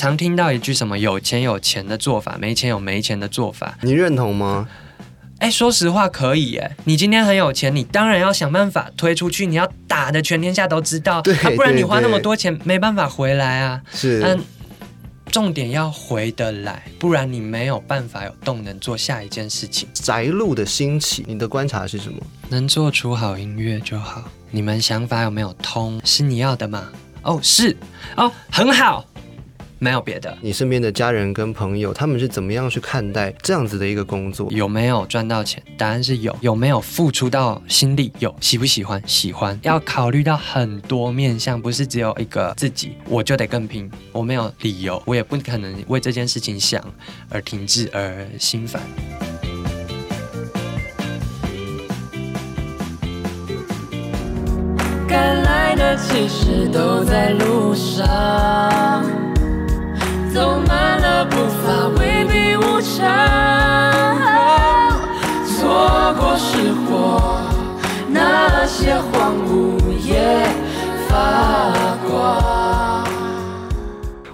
常听到一句什么有钱有钱的做法，没钱有没钱的做法。你认同吗？哎，说实话可以哎，你今天很有钱，你当然要想办法推出去，你要打的全天下都知道，对，不然你花那么多钱没办法回来啊。是，嗯，重点要回得来，不然你没有办法有动能做下一件事情。宅路的兴起，你的观察是什么？能做出好音乐就好。你们想法有没有通？是你要的吗？哦，是，哦，很好。没有别的，你身边的家人跟朋友，他们是怎么样去看待这样子的一个工作？有没有赚到钱？答案是有。有没有付出到心力？有。喜不喜欢？喜欢。要考虑到很多面向，不是只有一个自己，我就得更拼。我没有理由，我也不可能为这件事情想而停滞而心烦。该来的其实都在路上。走慢了步伐，未必无常。错过是火，那些荒芜也发光。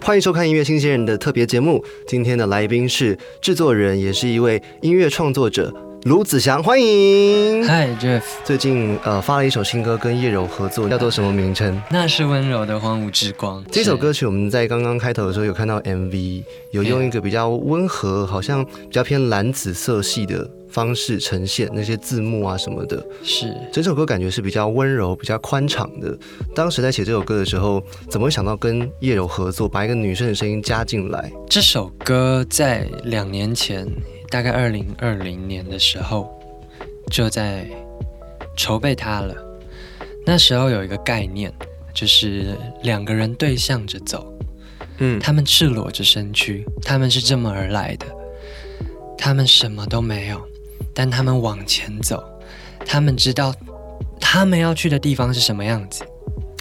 欢迎收看音乐新鲜人的特别节目，今天的来宾是制作人，也是一位音乐创作者。卢子祥，欢迎。Hi Jeff，最近呃发了一首新歌，跟叶柔合作，叫做什么名称？那是温柔的荒芜之光。这首歌曲我们在刚刚开头的时候有看到 MV，有用一个比较温和，好像比较偏蓝紫色系的方式呈现那些字幕啊什么的。是，整首歌感觉是比较温柔、比较宽敞的。当时在写这首歌的时候，怎么会想到跟叶柔合作，把一个女生的声音加进来？这首歌在两年前。大概二零二零年的时候，就在筹备它了。那时候有一个概念，就是两个人对向着走，嗯，他们赤裸着身躯，他们是这么而来的，他们什么都没有，但他们往前走，他们知道他们要去的地方是什么样子。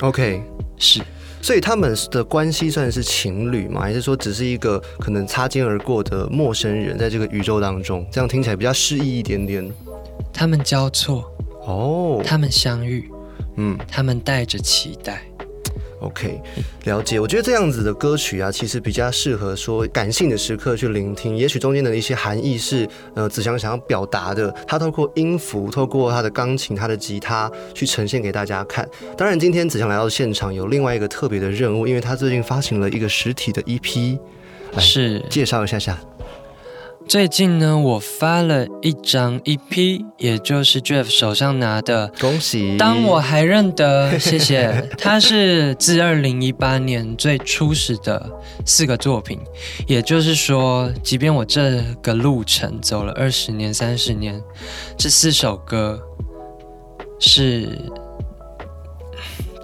OK，是。所以他们的关系算是情侣吗？还是说只是一个可能擦肩而过的陌生人，在这个宇宙当中，这样听起来比较诗意一点点。他们交错哦，他们相遇，嗯，他们带着期待。OK，了解。我觉得这样子的歌曲啊，其实比较适合说感性的时刻去聆听。也许中间的一些含义是，呃，子祥想要表达的。他透过音符，透过他的钢琴、他的吉他，去呈现给大家看。当然，今天子祥来到现场有另外一个特别的任务，因为他最近发行了一个实体的 EP，是介绍一下下。最近呢，我发了一张 EP，也就是 Jeff 手上拿的。恭喜！当我还认得，谢谢。它是自二零一八年最初始的四个作品，也就是说，即便我这个路程走了二十年、三十年，这四首歌是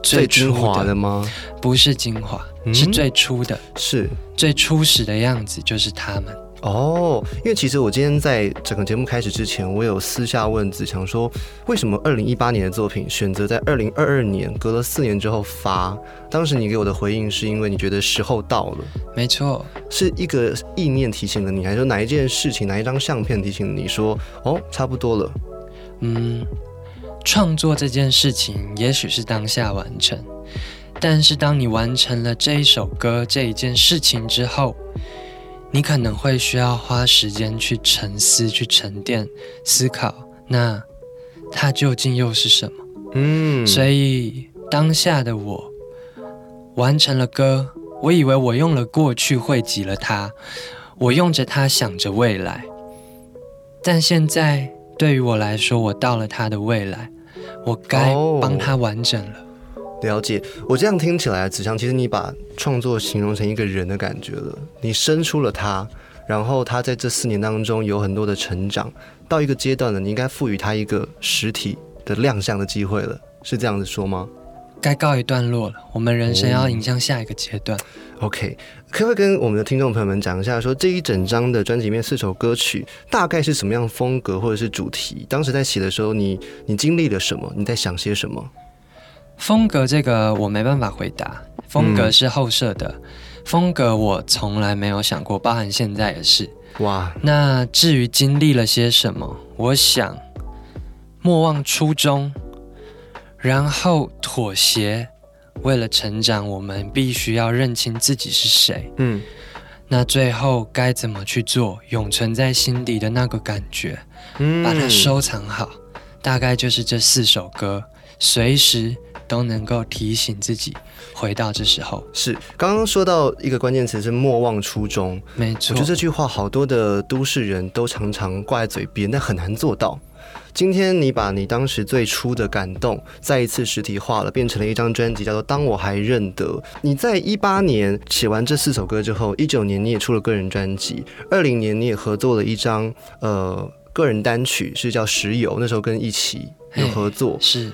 最精华的吗？不是精华，是最初的，是最初始的样子，就是他们。哦，因为其实我今天在整个节目开始之前，我有私下问子强说，为什么二零一八年的作品选择在二零二二年，隔了四年之后发？当时你给我的回应是因为你觉得时候到了。没错，是一个意念提醒了你，还是哪一件事情、哪一张相片提醒了你说，哦，差不多了？嗯，创作这件事情也许是当下完成，但是当你完成了这一首歌这一件事情之后。你可能会需要花时间去沉思、去沉淀、思考，那它究竟又是什么？嗯，所以当下的我完成了歌，我以为我用了过去汇集了它，我用着它想着未来，但现在对于我来说，我到了它的未来，我该帮它完整了。了解，我这样听起来，子祥，其实你把创作形容成一个人的感觉了。你生出了他，然后他在这四年当中有很多的成长，到一个阶段了，你应该赋予他一个实体的亮相的机会了，是这样子说吗？该告一段落了，我们人生要迎向下一个阶段。OK，可不可以跟我们的听众朋友们讲一下，说这一整张的专辑里面四首歌曲大概是什么样风格或者是主题？当时在写的时候，你你经历了什么？你在想些什么？风格这个我没办法回答，风格是后设的，风格我从来没有想过，包含现在也是。哇，那至于经历了些什么，我想莫忘初衷，然后妥协，为了成长，我们必须要认清自己是谁。嗯那最后该怎么去做？永存在心底的那个感觉，嗯把它收藏好，大概就是这四首歌，随时都能够提醒自己回到这时候。是刚刚说到一个关键词是莫忘初衷，没错我觉得，这句话好多的都市人都常常挂在嘴边，但很难做到。今天你把你当时最初的感动再一次实体化了，变成了一张专辑，叫做《当我还认得》。你在一八年写完这四首歌之后，一九年你也出了个人专辑，二零年你也合作了一张呃个人单曲，是叫《石油》，那时候跟一起有合作。是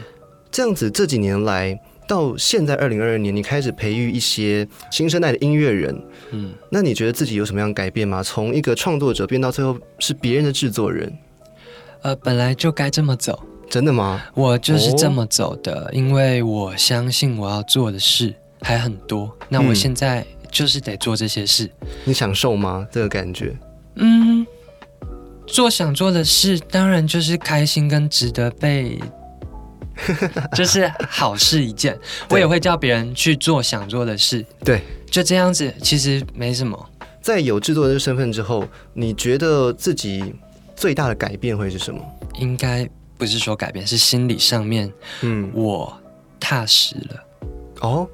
这样子，这几年来到现在二零二二年，你开始培育一些新生代的音乐人，嗯，那你觉得自己有什么样的改变吗？从一个创作者变到最后是别人的制作人，呃，本来就该这么走，真的吗？我就是这么走的，因为我相信我要做的事还很多，那我嗯现在就是得做这些事。你享受吗？这个感觉？嗯，做想做的事，当然就是开心跟值得被，就是好事一件。我也会叫别人去做想做的事，对，就这样子，其实没什么。在有制作人的身份之后，你觉得自己最大的改变会是什么？应该不是说改变，是心理上面嗯，我踏实了。哦，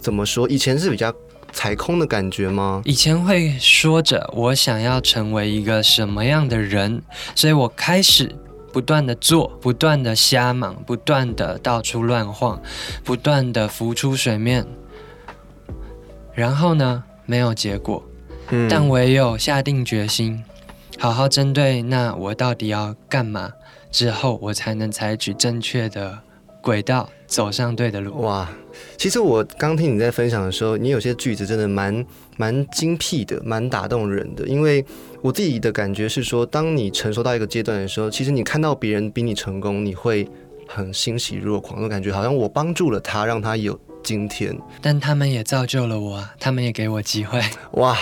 怎么说？以前是比较踩空的感觉吗？以前会说着我想要成为一个什么样的人，所以我开始不断的做，不断的瞎忙，不断的到处乱晃，不断的浮出水面。然后呢，没有结果，嗯但唯有下定决心，好好针对那我到底要干嘛之后，我才能采取正确的轨道，走上对的路。哇，其实我刚听你在分享的时候，你有些句子真的蛮蛮精辟的，蛮打动人的。因为我自己的感觉是说，当你成熟到一个阶段的时候，其实你看到别人比你成功，你会很欣喜若狂，的感觉好像我帮助了他，让他有今天。但他们也造就了我啊，他们也给我机会。哇，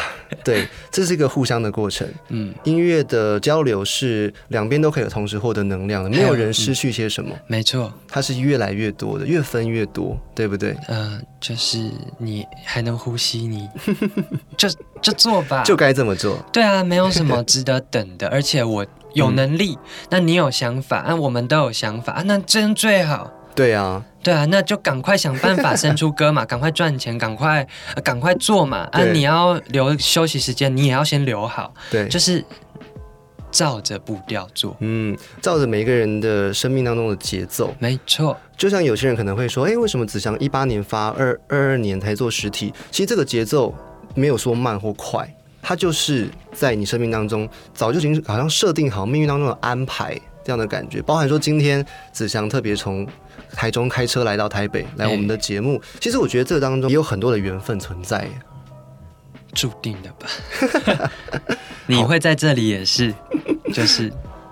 对，这是一个互相的过程。嗯，音乐的交流是两边都可以同时获得能量的，没有人失去些什么，没错。它是越来越多的，越分越多，对不对？呃，就是你还能呼吸，你 就就做吧。就该这么做。对啊，没有什么值得等的，而且我有能力，那你有想法，啊，我们都有想法，啊，那真最好。对啊，对啊，那就赶快想办法生出歌嘛，赶快赚钱，赶快 呃赶快做嘛。啊，你要留休息时间，你也要先留好，对，就是照着步调做。嗯，照着每一个人的生命当中的节奏，没错，就像有些人可能会说，哎，为什么子祥一八年发，二二二年才做实体？其实这个节奏没有说慢或快，它就是在你生命当中早就已经好像设定好命运当中的安排这样的感觉，包含说今天子祥特别从台中开车来到台北来我们的节目，其实我觉得这当中也有很多的缘分存在。注定的吧。你会在这里也是，就是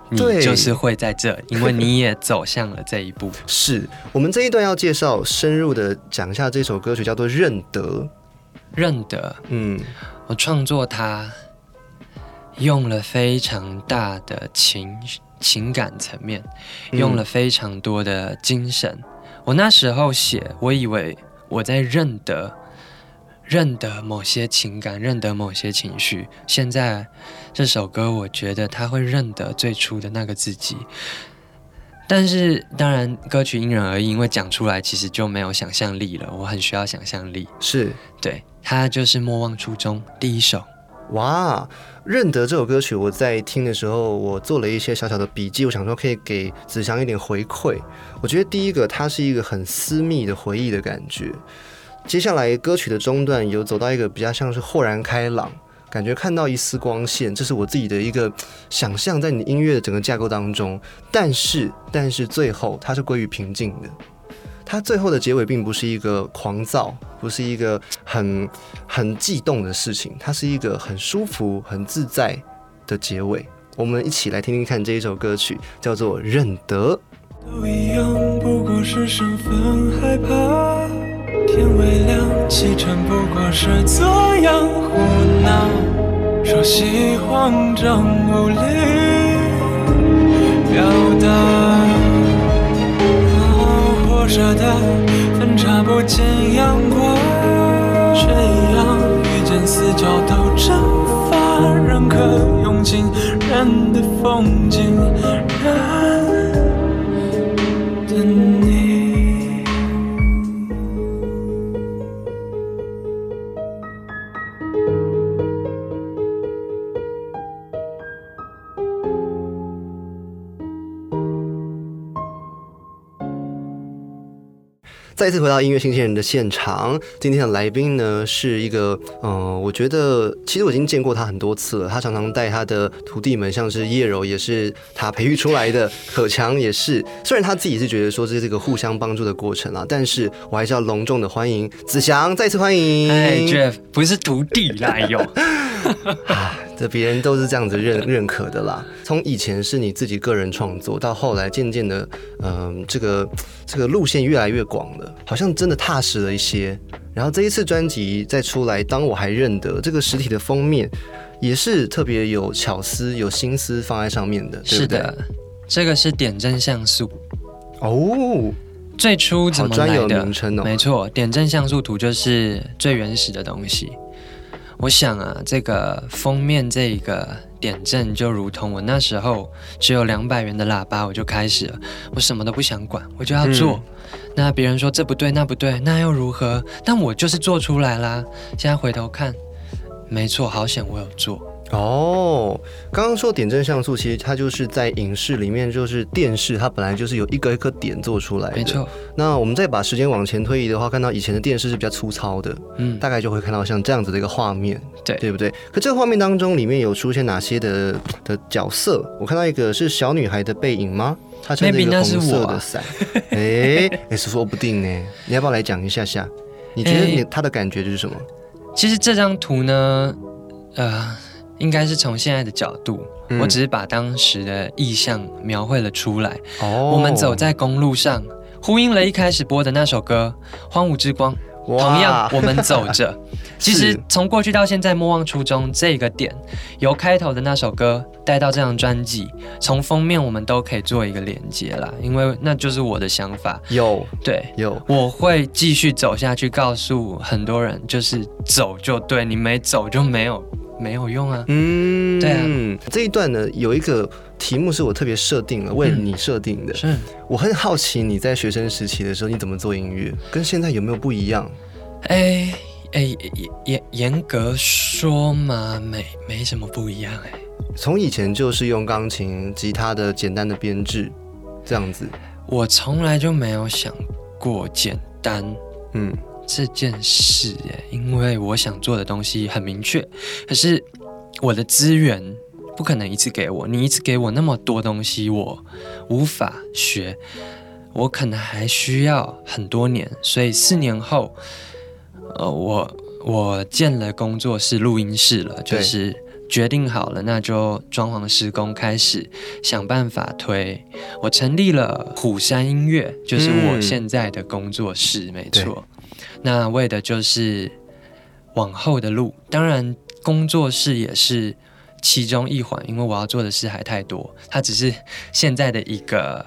你 对就是会在这，因为你也走向了这一步。是我们这一段要介绍深入的讲一下这首歌曲，叫做《认得》。认得，嗯，我创作它用了非常大的情情感层面，嗯用了非常多的精神。我那时候写，我以为我在认得。认得某些情感，认得某些情绪。现在这首歌，我觉得他会认得最初的那个自己。但是当然，歌曲因人而异，因为讲出来其实就没有想象力了。我很需要想象力。是对，它就是莫忘初衷第一首。哇，认得这首歌曲，我在听的时候，我做了一些小小的笔记，我想说可以给子祥一点回馈。我觉得第一个，它是一个很私密的回忆的感觉。接下来歌曲的中段有走到一个比较像是豁然开朗，感觉看到一丝光线，这是我自己的一个想象，在你音乐的整个架构当中。但是，但是最后它是归于平静的。它最后的结尾并不是一个狂躁，不是一个很很悸动的事情，它是一个很舒服、很自在的结尾。我们一起来听听看这一首歌曲，叫做《认得》。都一样，不过是身份害怕。天微亮，启程不过是这样胡闹，熟悉慌张无力表达。哦，活着的分叉不见阳光，却一样遇见四角都蒸发，任可用尽人的风景，再次回到音乐新鲜人的现场，今天的来宾呢是一个，嗯、我觉得其实我已经见过他很多次了。他常常带他的徒弟们，像是叶柔也是他培育出来的，可强也是。虽然他自己是觉得说这是一个互相帮助的过程啊，但是我还是要隆重的欢迎子祥，再次欢迎。哎，Jeff 不是徒弟啦，有啊，这别人都是这样子认认可的啦。从以前是你自己个人创作，到后来渐渐的，嗯、这个这个路线越来越广了，好像真的踏实了一些。然后这一次专辑再出来，当我还认得这个实体的封面，也是特别有巧思、有心思放在上面的，对不对？是的，这个是点阵像素。哦，最初怎么好专有来的？名称哦。没错，点阵像素图就是最原始的东西。我想啊，这个封面这个点阵就如同我那时候只有两百元的喇叭，我就开始了，我什么都不想管，我就要做。那别人说这不对那不对，那又如何？但我就是做出来啦。现在回头看，没错，好险我有做。哦，刚刚说点阵像素，其实它就是在影视里面，就是电视，它本来就是有一个一个点做出来的。没。错，那我们再把时间往前推移的话，看到以前的电视是比较粗糙的，嗯，大概就会看到像这样子的一个画面，对对不对？可这个画面当中，里面有出现哪些的的角色？我看到一个是小女孩的背影吗？她撑着一个红色的伞，哎也是，说不定呢。你要不要来讲一下下？你觉得你哎她的感觉就是什么？其实这张图呢，呃，应该是从现在的角度，嗯我只是把当时的意象描绘了出来。哦我们走在公路上，呼应了一开始播的那首歌《荒芜之光》。同样，我们走着。其实从过去到现在，莫忘初衷这个点，由开头的那首歌带到这张专辑，从封面我们都可以做一个连接啦，因为那就是我的想法。有对，有我会继续走下去，告诉很多人，就是走就对，你没走就没有没有用啊。嗯，对啊。这一段呢，有一个题目是我特别设定了，为你设定的。是，我很好奇你在学生时期的时候你怎么做音乐，跟现在有没有不一样？哎哎，严严严格说嘛，没没什么不一样哎。从以前就是用钢琴、吉他的简单的编制，这样子。我从来就没有想过简单嗯，这件事哎，因为我想做的东西很明确，可是我的资源不可能一次给我，你一次给我那么多东西，我无法学，我可能还需要很多年，所以四年后，呃，我我建了工作室、录音室了，就是决定好了，那就装潢施工开始想办法推。我成立了虎山音乐，就是我嗯现在的工作室，没错。那为的就是往后的路，当然工作室也是其中一环，因为我要做的事还太多，它只是现在的一个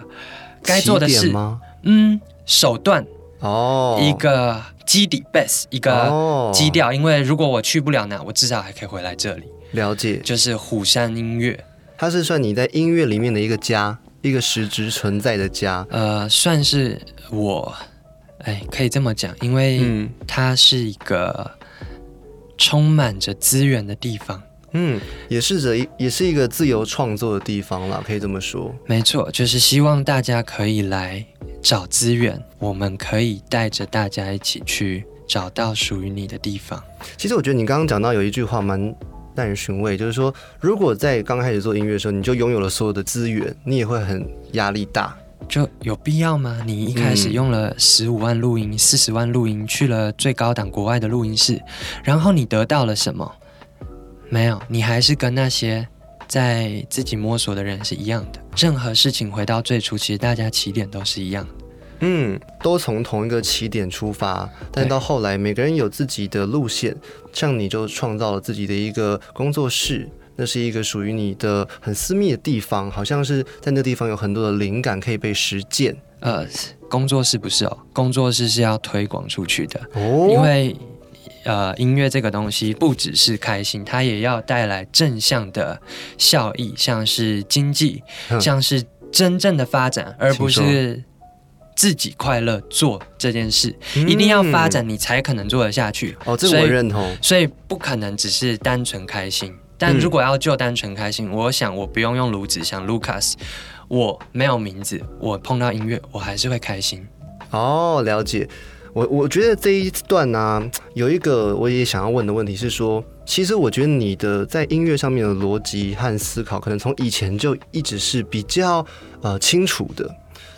该做的事，吗？嗯，手段。哦，一个基底 base 一个哦。基调，因为如果我去不了那，我至少还可以回来这里，了解，就是虎山音乐，它是算你在音乐里面的一个家，一个实质存在的家。呃，算是我，哎，可以这么讲，因为嗯它是一个充满着资源的地方。嗯，也是着一也是一个自由创作的地方啦，可以这么说。没错，就是希望大家可以来找资源，我们可以带着大家一起去找到属于你的地方。其实我觉得你刚刚讲到有一句话蛮耐人寻味，就是说，如果在刚开始做音乐的时候，你就拥有了所有的资源，你也会很压力大。就有必要吗？你一开始嗯用了十五万录音、四十万录音，去了最高档国外的录音室，然后你得到了什么？没有，你还是跟那些在自己摸索的人是一样的。任何事情回到最初，其实大家起点都是一样的。嗯，都从同一个起点出发，但到后来每个人有自己的路线，像你就创造了自己的一个工作室。那是一个属于你的很私密的地方，好像是在那地方有很多的灵感可以被实践。呃，工作室不是哦，工作室是要推广出去的，哦，因为呃，音乐这个东西不只是开心，它也要带来正向的效益，像是经济，嗯像是真正的发展，而不是自己快乐做这件事。嗯一定要发展，你才可能做得下去。哦，这个我认同。所以不可能只是单纯开心。但嗯如果要就单纯开心，我想我不用用卢子像 Lucas，我没有名字，我碰到音乐我还是会开心。哦，了解。我我觉得这一段呢、有一个我也想要问的问题是说，其实我觉得你的在音乐上面的逻辑和思考，可能从以前就一直是比较呃清楚的。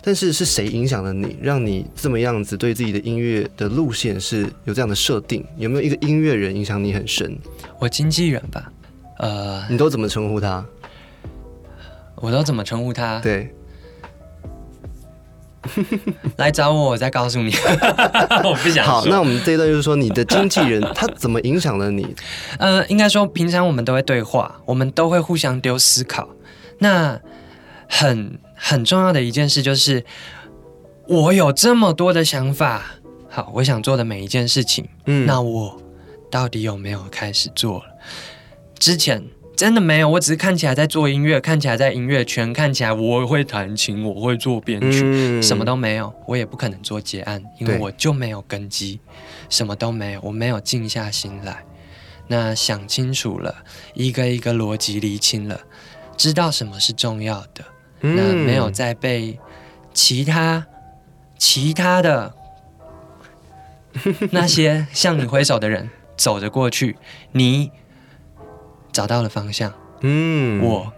但是是谁影响了你，让你这么样子对自己的音乐的路线是有这样的设定？有没有一个音乐人影响你很深？我经纪人吧，呃，你都怎么称呼他？我都怎么称呼他？对，来找我，我再告诉你。我不想好，那我们这一段就是说，你的经纪人 他怎么影响了你？呃，应该说平常我们都会对话，我们都会互相丢思考。那很很重要的一件事就是，我有这么多的想法，好，我想做的每一件事情，嗯那我到底有没有开始做了？之前真的没有，我只是看起来在做音乐，看起来在音乐圈，看起来我会弹琴，我会做编曲，嗯什么都没有，我也不可能做结案，因为我就没有根基，什么都没有，我没有静下心来。那想清楚了，一个一个逻辑理清了，知道什么是重要的，那没有再被其他其他的那些向你挥手的人走着过去，你找到了方向，嗯我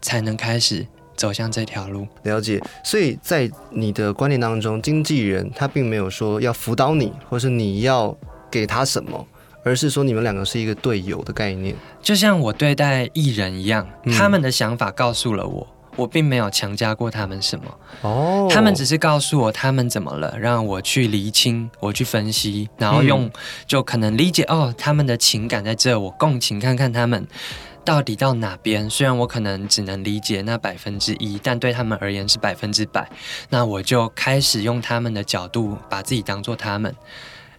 才能开始走向这条路。了解，所以在你的观念当中，经纪人他并没有说要辅导你，或是你要给他什么，而是说你们两个是一个队友的概念。就像我对待艺人一样，嗯他们的想法告诉了我，我并没有强加过他们什么，哦他们只是告诉我他们怎么了，让我去厘清，我去分析，然后用、就可能理解哦，他们的情感在这，我共情看看他们。到底到哪边？虽然我可能只能理解那百分之一，但对他们而言是百分之百。那我就开始用他们的角度，把自己当做他们。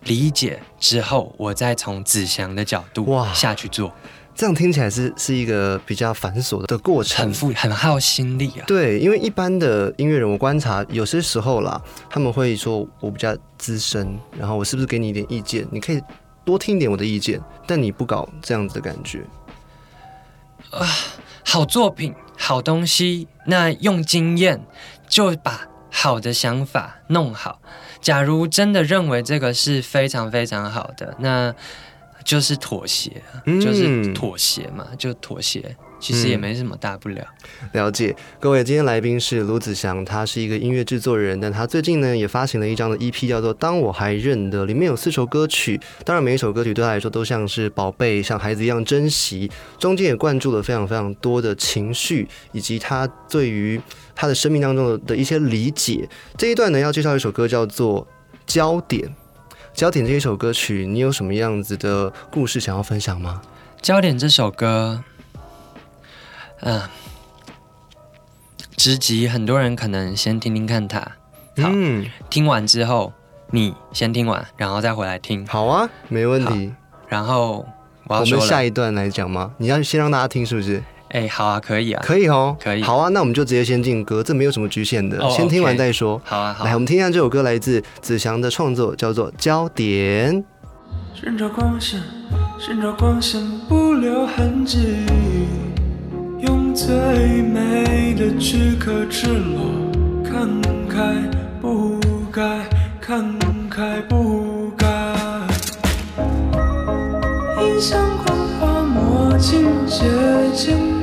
理解之后，我再从子祥的角度哇下去做。这样听起来是是一个比较繁琐的过程很。复很耗心力啊。对，因为一般的音乐人，我观察有些时候啦，他们会说我比较资深，然后我是不是给你一点意见？你可以多听一点我的意见，但你不搞这样子的感觉啊。好作品、好东西，那用经验就把好的想法弄好。假如真的认为这个是非常非常好的，那就是妥协就是妥协嘛，就妥协。其实也没什么大不了。了解，各位，今天来宾是卢子祥，他是一个音乐制作人，但他最近呢也发行了一张的 EP，叫做《当我还认得》，里面有四首歌曲，当然每一首歌曲对他来说都像是宝贝，像孩子一样珍惜，中间也灌注了非常非常多的情绪，以及他对于他的生命当中的的一些理解。这一段呢要介绍一首歌叫做《焦点》，《焦点》这一首歌曲，你有什么样子的故事想要分享吗？焦点这首歌，嗯、直击很多人可能先听听看它，好嗯，听完之后你先听完，然后再回来听，好啊，没问题。然后我要说了，们下一段来讲吗？你要先让大家听，是不是？哎、好啊，可以啊，可以哦，可以好啊，那我们就直接先进歌，这没有什么局限的，哦先听完再说。好啊，好来，啊我们听一下这首歌，来自子祥的创作，叫做《焦点》。寻找光线，寻找光线不留痕迹，用最美的躯壳赤裸，看开不该，看开不该。印象光滑墨镜接近，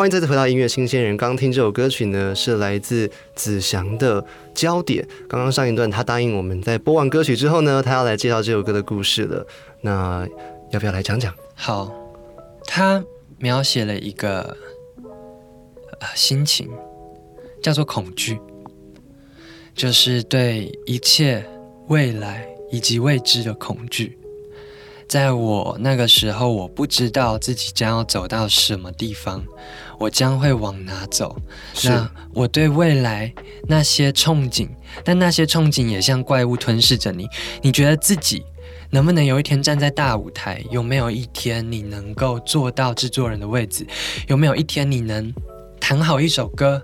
欢迎再次回到音乐新鲜人。刚刚听这首歌曲呢，是来自子祥的《焦点》。刚刚上一段他答应我们在播完歌曲之后呢，他要来介绍这首歌的故事了。那要不要来讲讲？好，他描写了一个呃心情，叫做恐惧，就是对一切未来以及未知的恐惧。在我那个时候，我不知道自己将要走到什么地方，我将会往哪走。那我对未来那些憧憬，但那些憧憬也像怪物吞噬着你。你觉得自己能不能有一天站在大舞台？有没有一天你能够坐到制作人的位置？有没有一天你能弹好一首歌？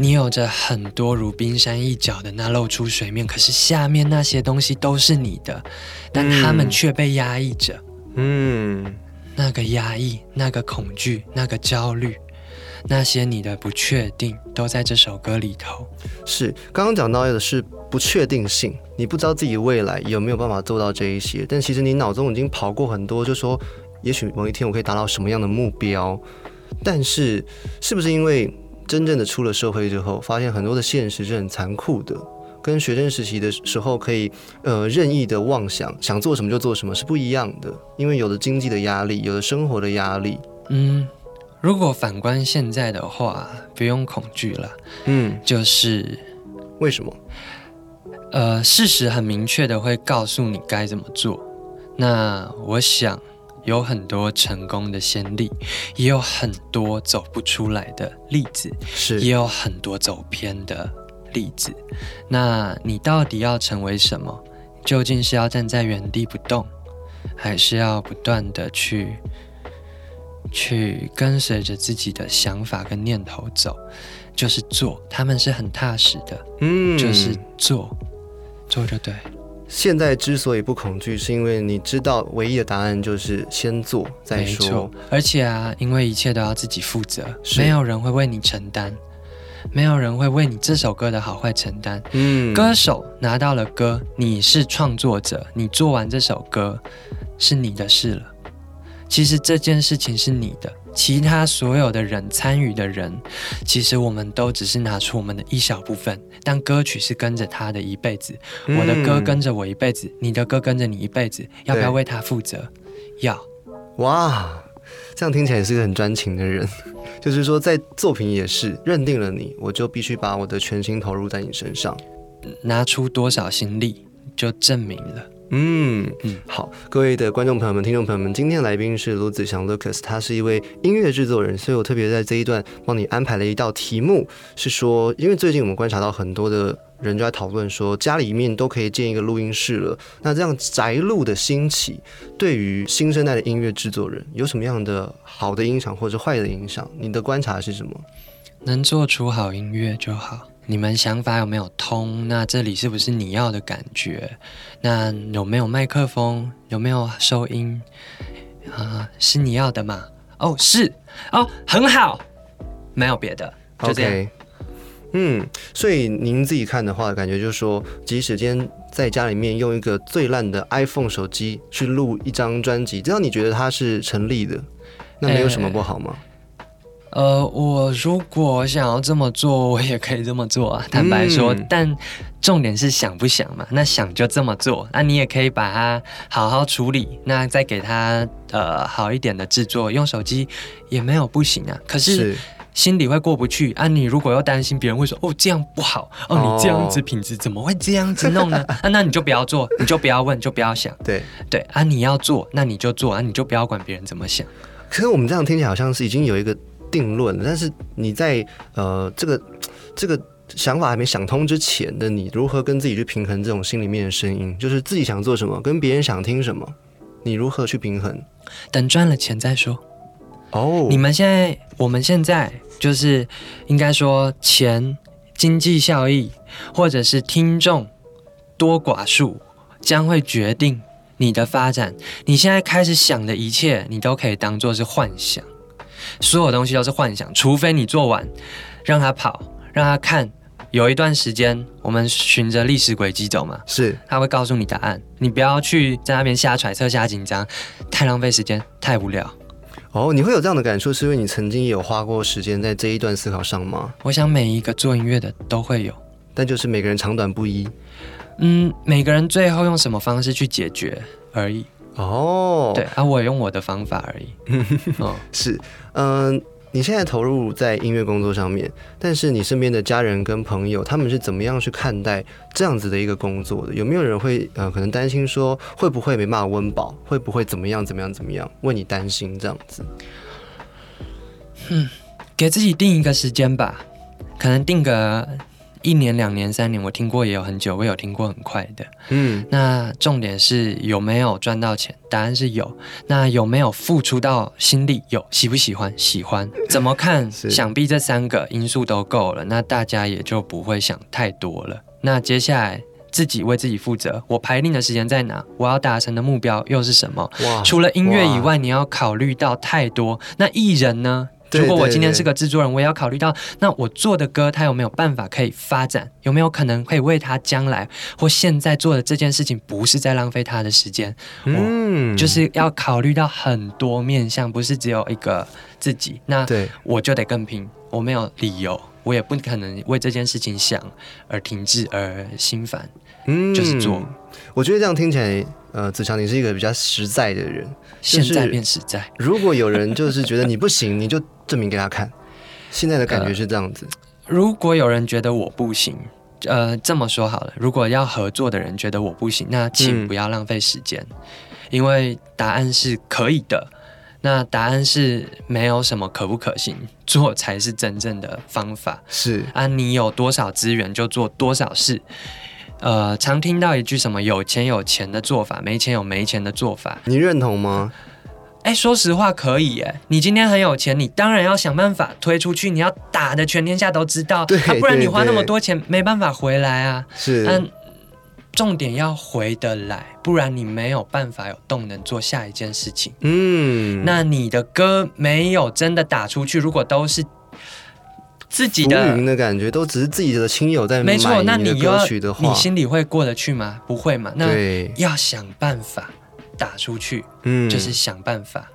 你有着很多如冰山一角的那露出水面，可是下面那些东西都是你的，但他们嗯却被压抑着。嗯，那个压抑、那个恐惧、那个焦虑，那些你的不确定，都在这首歌里头。是刚刚讲到的是不确定性，你不知道自己未来有没有办法做到这一些，但其实你脑中已经跑过很多，就说也许某一天我可以达到什么样的目标，但是是不是因为真正的出了社会之后，发现很多的现实是很残酷的。跟学生时期的时候可以呃任意的妄想，想做什么就做什么是不一样的，因为有了经济的压力，有了生活的压力，嗯，如果反观现在的话，不用恐惧了，嗯，就是为什么？呃，事实很明确的会告诉你该怎么做。那我想有很多成功的先例，也有很多走不出来的例子，是也有很多走偏的例子。那你到底要成为什么？究竟是要站在原地不动，还是要不断的去去跟随着自己的想法跟念头走？就是做，他们是很踏实的，嗯就是做，做就对。现在之所以不恐惧，是因为你知道唯一的答案就是先做再说。，而且啊，因为一切都要自己负责，没有人会为你承担，没有人会为你这首歌的好坏承担。嗯歌手拿到了歌，你是创作者，你做完这首歌是你的事了。其实这件事情是你的，其他所有的人参与的人，其实我们都只是拿出我们的一小部分，但歌曲是跟着他的一辈子。我的歌嗯跟着我一辈子，你的歌跟着你一辈子，要不要为他负责？要。哇，这样听起来也是个很专情的人。就是说，在作品也是认定了你，我就必须把我的全心投入在你身上。拿出多少心力，就证明了。嗯嗯好，各位的观众朋友们、听众朋友们，今天来宾是卢子祥 Lucas，他是一位音乐制作人，所以我特别在这一段帮你安排了一道题目，是说，因为最近我们观察到很多的人就在讨论说，家里面都可以建一个录音室了，那这样宅录的兴起，对于新生代的音乐制作人有什么样的好的影响或者坏的影响？你的观察是什么？能做出好音乐就好。你们想法有没有通？那这里是不是你要的感觉？那有没有麦克风？有没有收音？啊、是你要的吗？哦，是哦，很好，没有别的，就这样。OK，嗯，所以您自己看的话，感觉就是说，即使今天在家里面用一个最烂的 iPhone 手机去录一张专辑，只要你觉得它是成立的，那没有什么不好吗？呃，我如果想要这么做，我也可以这么做啊。坦白说，嗯但重点是想不想嘛？那想就这么做，那你也可以把它好好处理，那再给它呃好一点的制作，用手机也没有不行啊。可是是心里会过不去啊。你如果又担心别人会说哦这样不好哦，你这样子哦品质怎么会这样子弄呢？啊，那你就不要做，你就不要问，就不要想。对。对啊，你要做，那你就做啊，你就不要管别人怎么想。可是我们这样听起来好像是已经有一个定论，但是你在呃这个这个想法还没想通之前的你，如何跟自己去平衡这种心里面的声音，就是自己想做什么，跟别人想听什么，你如何去平衡？等赚了钱再说。哦，你们现在，我们现在就是应该说钱、经济效益，或者是听众多寡数，将会决定你的发展。你现在开始想的一切，你都可以当做是幻想，所有东西都是幻想，除非你做完，让他跑，让他看。有一段时间，我们循着历史轨迹走嘛，是他会告诉你答案。你不要去在那边瞎揣测、瞎紧张，太浪费时间，太无聊。哦，你会有这样的感触，是因为你曾经也有花过时间在这一段思考上吗？我想每一个做音乐的都会有，但就是每个人长短不一。嗯，每个人最后用什么方式去解决而已。哦，对，啊，我也用我的方法而已。哦，是，嗯、你现在投入在音乐工作上面，但是你身边的家人跟朋友，他们是怎么样去看待这样子的一个工作的？有没有人会呃，可能担心说会不会没办法温饱，会不会怎么样怎么样怎么样，为你担心这样子？嗯给自己定一个时间吧，可能定个一年、两年、三年。我听过也有很久，我有听过很快的。嗯，那重点是有没有赚到钱？答案是有。那有没有付出到心力？有。喜不喜欢？喜欢。怎么看？想必这三个因素都够了，那大家也就不会想太多了。那接下来自己为自己负责，我排定的时间在哪？我要达成的目标又是什么？哇除了音乐以外，你要考虑到太多。那艺人呢？对如果我今天是个制作人，我也要考虑到，那我做的歌，它有没有办法可以发展？有没有可能可以为他将来或现在做的这件事情，不是在浪费他的时间？嗯就是要考虑到很多面向，不是只有一个自己。那对，我就得更拼，我没有理由，我也不可能为这件事情想而停滞而心烦。嗯就是做。我觉得这样听起来，呃，子强你是一个比较实在的人。现在变实在。如果有人就是觉得你不行，你就证明给他看。现在的感觉是这样子，如果有人觉得我不行，呃，这么说好了，如果要合作的人觉得我不行，那请嗯不要浪费时间，因为答案是可以的。那答案是没有什么可不可行，做才是真正的方法是啊！你有多少资源就做多少事。呃，常听到一句什么“有钱有钱的做法，没钱有没钱的做法”，你认同吗？哎，说实话可以哎，你今天很有钱，你当然要想办法推出去，你要打的全天下都知道，啊、不然你花那么多钱没办法回来啊。是，但重点要回得来，不然你没有办法有动能做下一件事情。嗯，那你的歌没有真的打出去，如果都是自己浮的云，的感觉，都只是自己的亲友在买没错，那你歌曲的话，你心里会过得去吗？不会嘛？那对，要想办法打出去，嗯就是想办法，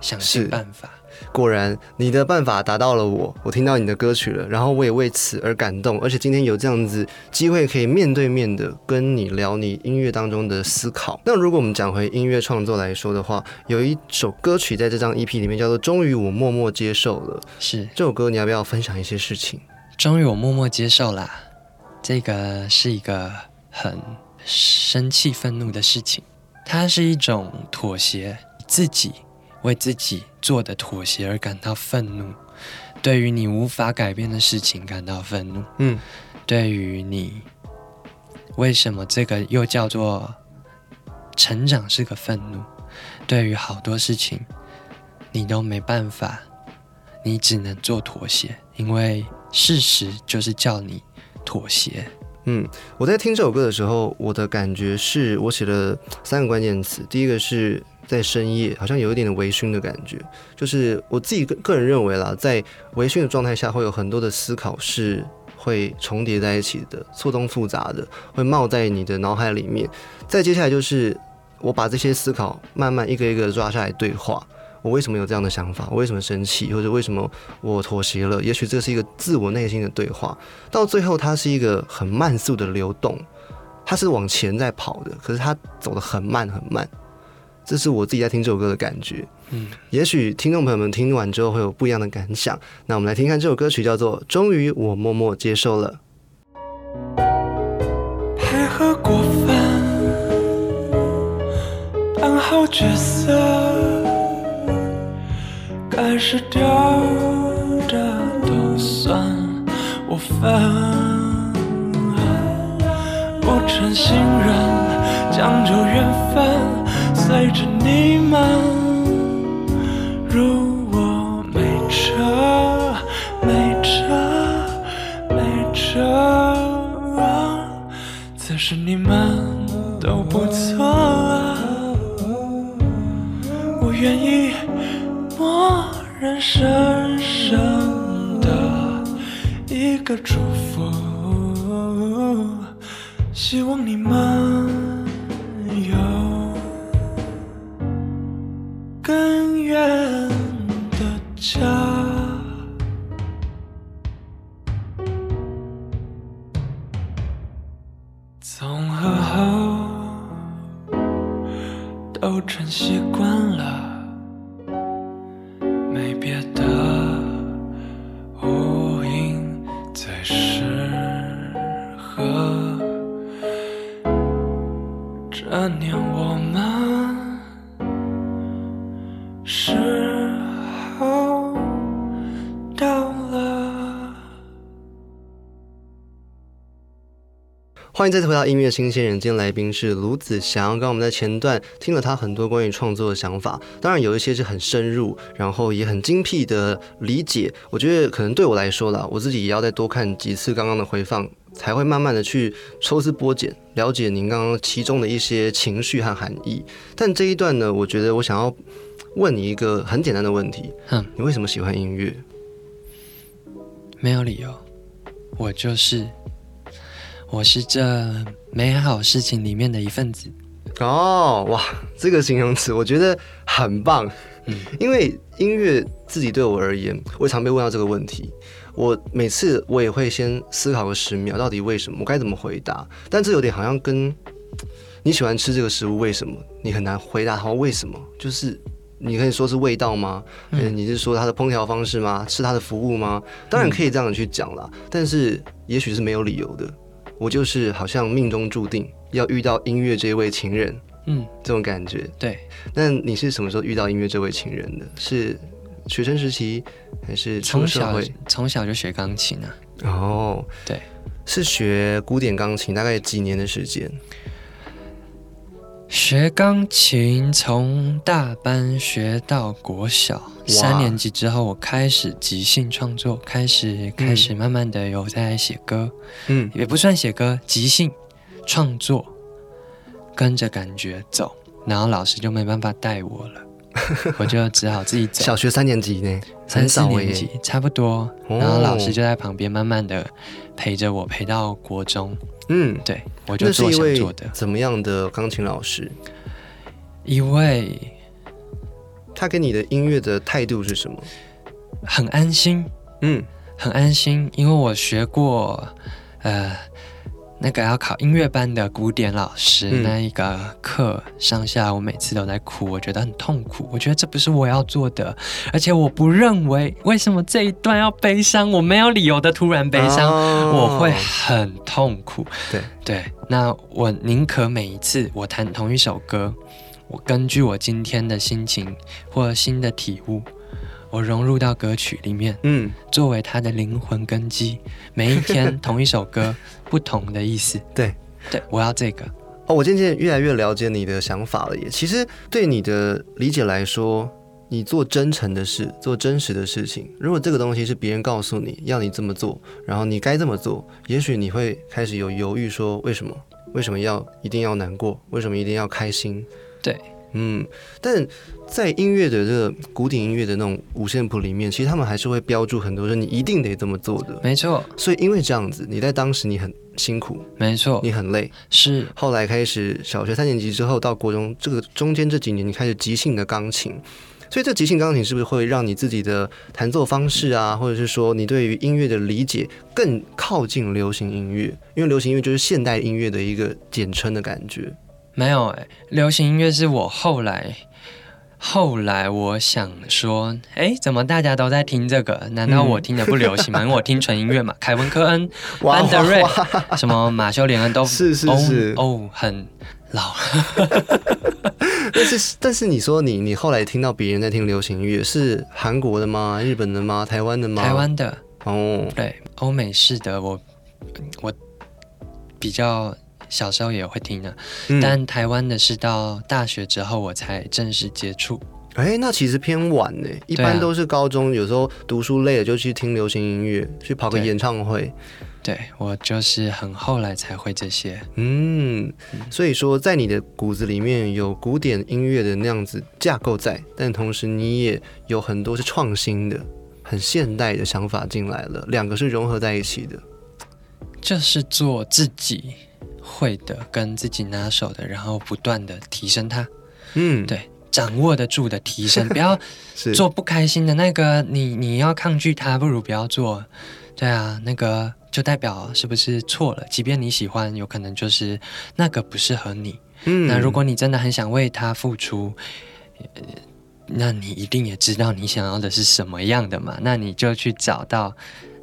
想尽办法。果然，你的办法达到了我，我听到你的歌曲了，然后我也为此而感动，而且今天有这样子机会可以面对面的跟你聊你音乐当中的思考。那如果我们讲回音乐创作来说的话，有一首歌曲在这张 EP 里面叫做《终于我默默接受了》，是，这首歌你要不要分享一些事情？终于我默默接受啦。这个是一个很生气、愤怒的事情，它是一种妥协，自己为自己做的妥协而感到愤怒，对于你无法改变的事情感到愤怒，嗯，对于你为什么这个又叫做成长是个愤怒，对于好多事情你都没办法，你只能做妥协，因为事实就是叫你妥协。嗯，我在听这首歌的时候，我的感觉是我写了三个关键词。第一个是在深夜，好像有一点的微醺的感觉，就是我自己个个人认为啦，在微醺的状态下，会有很多的思考是会重叠在一起的，错综复杂的，会冒在你的脑海里面。再接下来就是我把这些思考慢慢一个一个抓下来对话。我为什么有这样的想法？我为什么生气？或者为什么我妥协了？也许这是一个自我内心的对话。到最后，它是一个很慢速的流动，它是往前在跑的，可是它走得很慢很慢。这是我自己在听这首歌的感觉。嗯，也许听众朋友们听完之后会有不一样的感想。那我们来听看这首歌曲，叫做《终于我默默接受了》。配合过分，扮好角色，该失掉的都算我分。不诚信任，讲究缘分，随着你们。如我没辙，没辙，没辙。此时你们都不错啊，我愿意默认深深的一个祝福，希望你们欢迎再次回到音乐新鲜人，今天来宾是卢子祥。刚刚我们在前段听了他很多关于创作的想法，当然有一些是很深入，然后也很精辟的理解。我觉得可能对我来说啦，我自己也要再多看几次刚刚的回放，才会慢慢的去抽丝剥茧，了解您刚刚其中的一些情绪和含义。但这一段呢，我觉得我想要问你一个很简单的问题：哼，你为什么喜欢音乐？没有理由，我就是，我是这美好事情里面的一份子。哦，哇，这个形容词我觉得很棒。嗯，因为音乐自己对我而言，我也常被问到这个问题。我每次我也会先思考个十秒，到底为什么？我该怎么回答？但这有点好像跟你喜欢吃这个食物，为什么？你很难回答它为什么？就是你可以说是味道吗？嗯，你是说它的烹调方式吗？是它的服务吗？当然可以这样去讲啦，但是也许是没有理由的。我就是好像命中注定要遇到音乐这位情人，嗯，这种感觉。对，那你是什么时候遇到音乐这位情人的？是学生时期还是从小？从小就学钢琴啊。哦，对，是学古典钢琴，大概几年的时间？学钢琴从大班学到国小。三年级之后，我开始即兴创作，开始开始慢慢的有在写歌，嗯，也不算写歌，即兴创作，跟着感觉走，然后老师就没办法带我了，我就只好自己走。小学三年级呢，三四年级差不多，哦然后老师就在旁边慢慢的陪着我，陪到国中，嗯，对我就那是做一位想做的。怎么样的钢琴老师？一位他给你的音乐的态度是什么？很安心，嗯，很安心，因为我学过，呃，那个要考音乐班的古典老师、嗯。那一个课上下，我每次都在哭，我觉得很痛苦，我觉得这不是我要做的，而且我不认为为什么这一段要悲伤，我没有理由的突然悲伤，哦。我会很痛苦。对。对，那我宁可每一次我弹同一首歌，我根据我今天的心情或新的体悟，我融入到歌曲里面，嗯，作为它的灵魂根基。每一天 同一首歌，不同的意思。对。对，我要这个。哦，我渐渐越来越了解你的想法了耶。其实对你的理解来说，你做真诚的事，做真实的事情，如果这个东西是别人告诉你要你这么做，然后你该这么做，也许你会开始有犹豫，说为什么？为什么要一定要难过？为什么一定要开心？对，嗯，但在音乐的这个古典音乐的那种五线谱里面，其实他们还是会标注很多说你一定得这么做的。没错，所以因为这样子，你在当时你很辛苦，没错，你很累，是后来开始小学三年级之后到国中，这个中间这几年你开始即兴的钢琴，所以这即兴钢琴是不是会让你自己的弹奏方式啊，或者是说你对于音乐的理解更靠近流行音乐？因为流行音乐就是现代音乐的一个简称的感觉。没有哎、流行音乐是我后来。后来我想说，哎，怎么大家都在听这个？难道我听的不流行吗？因为我听纯音乐嘛，凯文科恩、班德瑞、什么马修连恩都 是是哦是哦，很老。但是但是你说你你后来听到别人在听流行音乐，是韩国的吗？日本的吗？台湾的吗？台湾的，哦，对，欧美式的我我比较小时候也会听的，嗯但台湾的是到大学之后我才正式接触。哎，那其实偏晚呢，一般都是高中，有时候读书累了就去听流行音乐，去跑个演唱会。对我就是很后来才会这些。嗯，所以说在你的骨子里面有古典音乐的那样子架构在，但同时你也有很多是创新的、很现代的想法进来了，两个是融合在一起的。就是做自己会的，跟自己拿手的，然后不断的提升它，嗯，对，掌握得住的提升，不要做不开心的那个，你你要抗拒它，不如不要做。对啊，那个就代表是不是错了？即便你喜欢，有可能就是那个不适合你。嗯那如果你真的很想为他付出，呃那你一定也知道你想要的是什么样的嘛？那你就去找到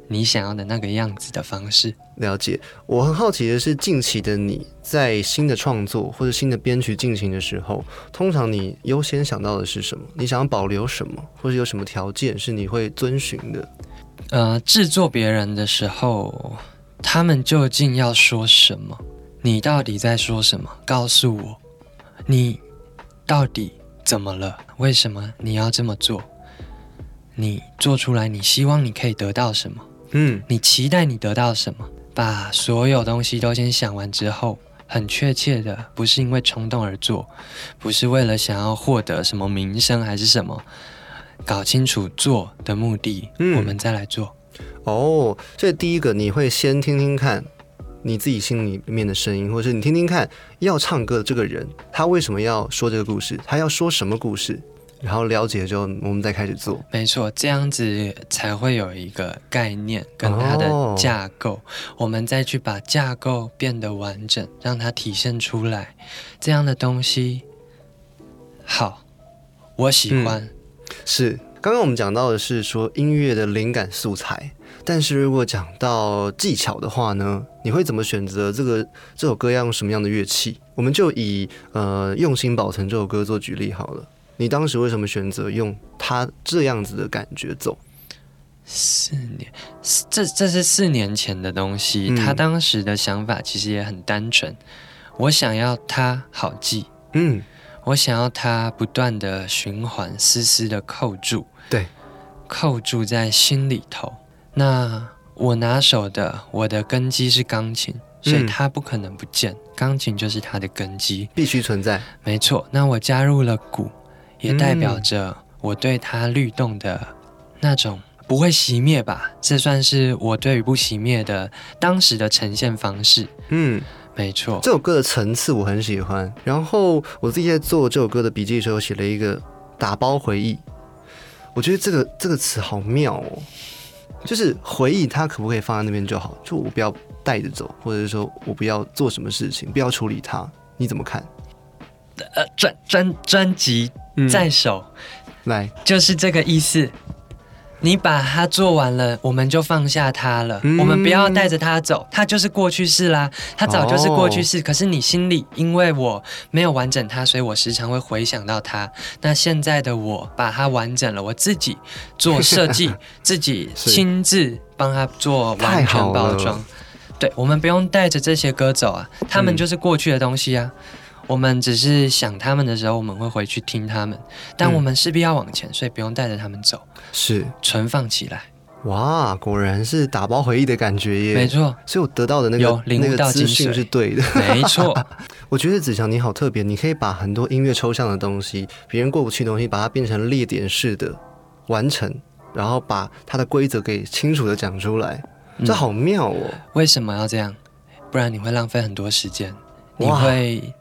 你想要的那个样子的方式。了解，我很好奇的是，近期的你在新的创作或者新的编曲进行的时候，通常你优先想到的是什么？你想要保留什么，或者有什么条件是你会遵循的？呃，制作别人的时候，他们究竟要说什么？你到底在说什么？告诉我，你到底怎么了？为什么你要这么做？你做出来，你希望你可以得到什么？嗯，你期待你得到什么？把所有东西都先想完之后，很确切的，不是因为冲动而做，不是为了想要获得什么名声还是什么，搞清楚做的目的，嗯我们再来做。哦，所以第一个你会先听听看你自己心里面的声音，或者是你听听看要唱歌的这个人他为什么要说这个故事，他要说什么故事，然后了解之后，我们再开始做。没错，这样子才会有一个概念跟它哦的架构，我们再去把架构变得完整，让它体现出来。这样的东西好，我喜欢。是，刚刚我们讲到的是说音乐的灵感素材，但是如果讲到技巧的话呢，你会怎么选择这个这首歌要用什么样的乐器？我们就以呃用心保存这首歌做举例好了。你当时为什么选择用他这样子的感觉走？四年，这这是四年前的东西。嗯他当时的想法其实也很单纯，我想要它好记，嗯，我想要它不断的循环，丝丝的扣住，对，扣住在心里头。那我拿手的，我的根基是钢琴，所以嗯它不可能不见，钢琴就是它的根基。必须存在。没错，那我加入了鼓，也代嗯表着我对它律动的那种不会熄灭吧？这算是我对于不熄灭的当时的呈现方式。嗯，没错，这首歌的层次我很喜欢。然后我自己在做这首歌的笔记的时候，写了一个打包回忆。我觉得这个这个词好妙哦，就是回忆它可不可以放在那边就好，就我不要带着走，或者是说我不要做什么事情，不要处理它。你怎么看？呃，专专专辑嗯在手，来，就是这个意思。你把它做完了，我们就放下它了。嗯我们不要带着它走，它就是过去式啦，它早就是过去哦式。可是你心里，因为我没有完整它，所以我时常会回想到它。那现在的我把它完整了，我自己做设计，自己亲自帮它做完全包装。对，我们不用带着这些歌走啊，他们嗯就是过去的东西啊。我们只是想他们的时候，我们会回去听他们，但嗯我们势必要往前，所以不用带着他们走，是存放起来。哇，果然是打包回忆的感觉耶。没，错，所以我得到的那个那个资讯是对的。没错，我觉得子强你好特别，你可以把很多音乐抽象的东西，别人过不去的东西，把它变成列点式的完成，然后把它的规则给清楚的讲出来，这嗯好妙哦。为什么要这样？不然你会浪费很多时间，你会。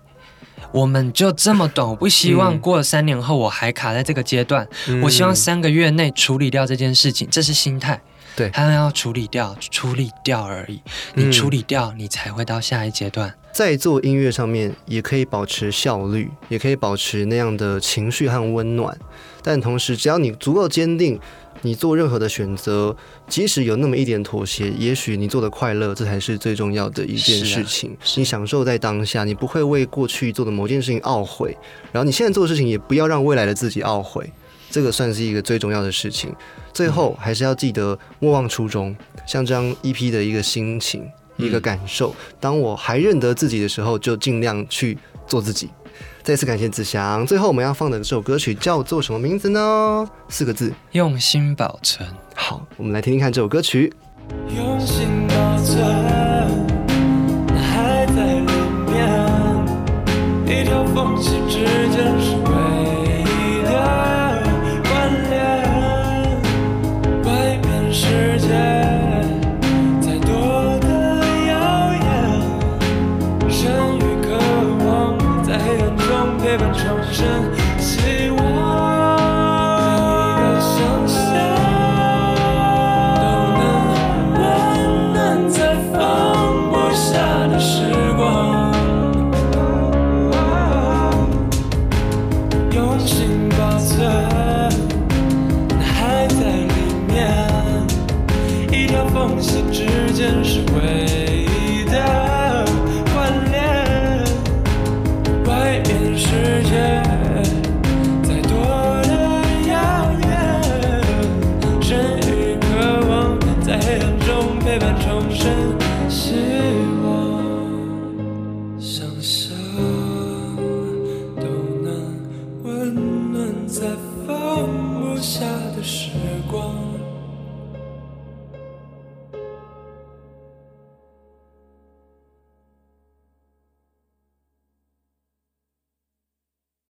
我们就这么短，我不希望嗯过了三年后我还卡在这个阶段。我希望嗯三个月内处理掉这件事情，这是心态。对他要处理掉，处理掉而已。你嗯处理掉，你才会到下一阶段。在做音乐上面也可以保持效率，也可以保持那样的情绪和温暖，但同时只要你足够坚定，你做任何的选择，即使有那么一点妥协，也许你做的快乐，这才是最重要的一件事情。是你享受在当下，你不会为过去做的某件事情懊悔，然后你现在做的事情也不要让未来的自己懊悔，这个算是一个最重要的事情。最后还是要记得莫忘初衷，像这样 EP 的一个心情。一个感受，当我还认得自己的时候，就尽量去做自己。再次感谢子祥。最后我们要放的这首歌曲叫做什么名字呢？四个字。用心保存。好，我们来听听看这首歌曲。用心保存，那还在里面，一条缝隙之间是唯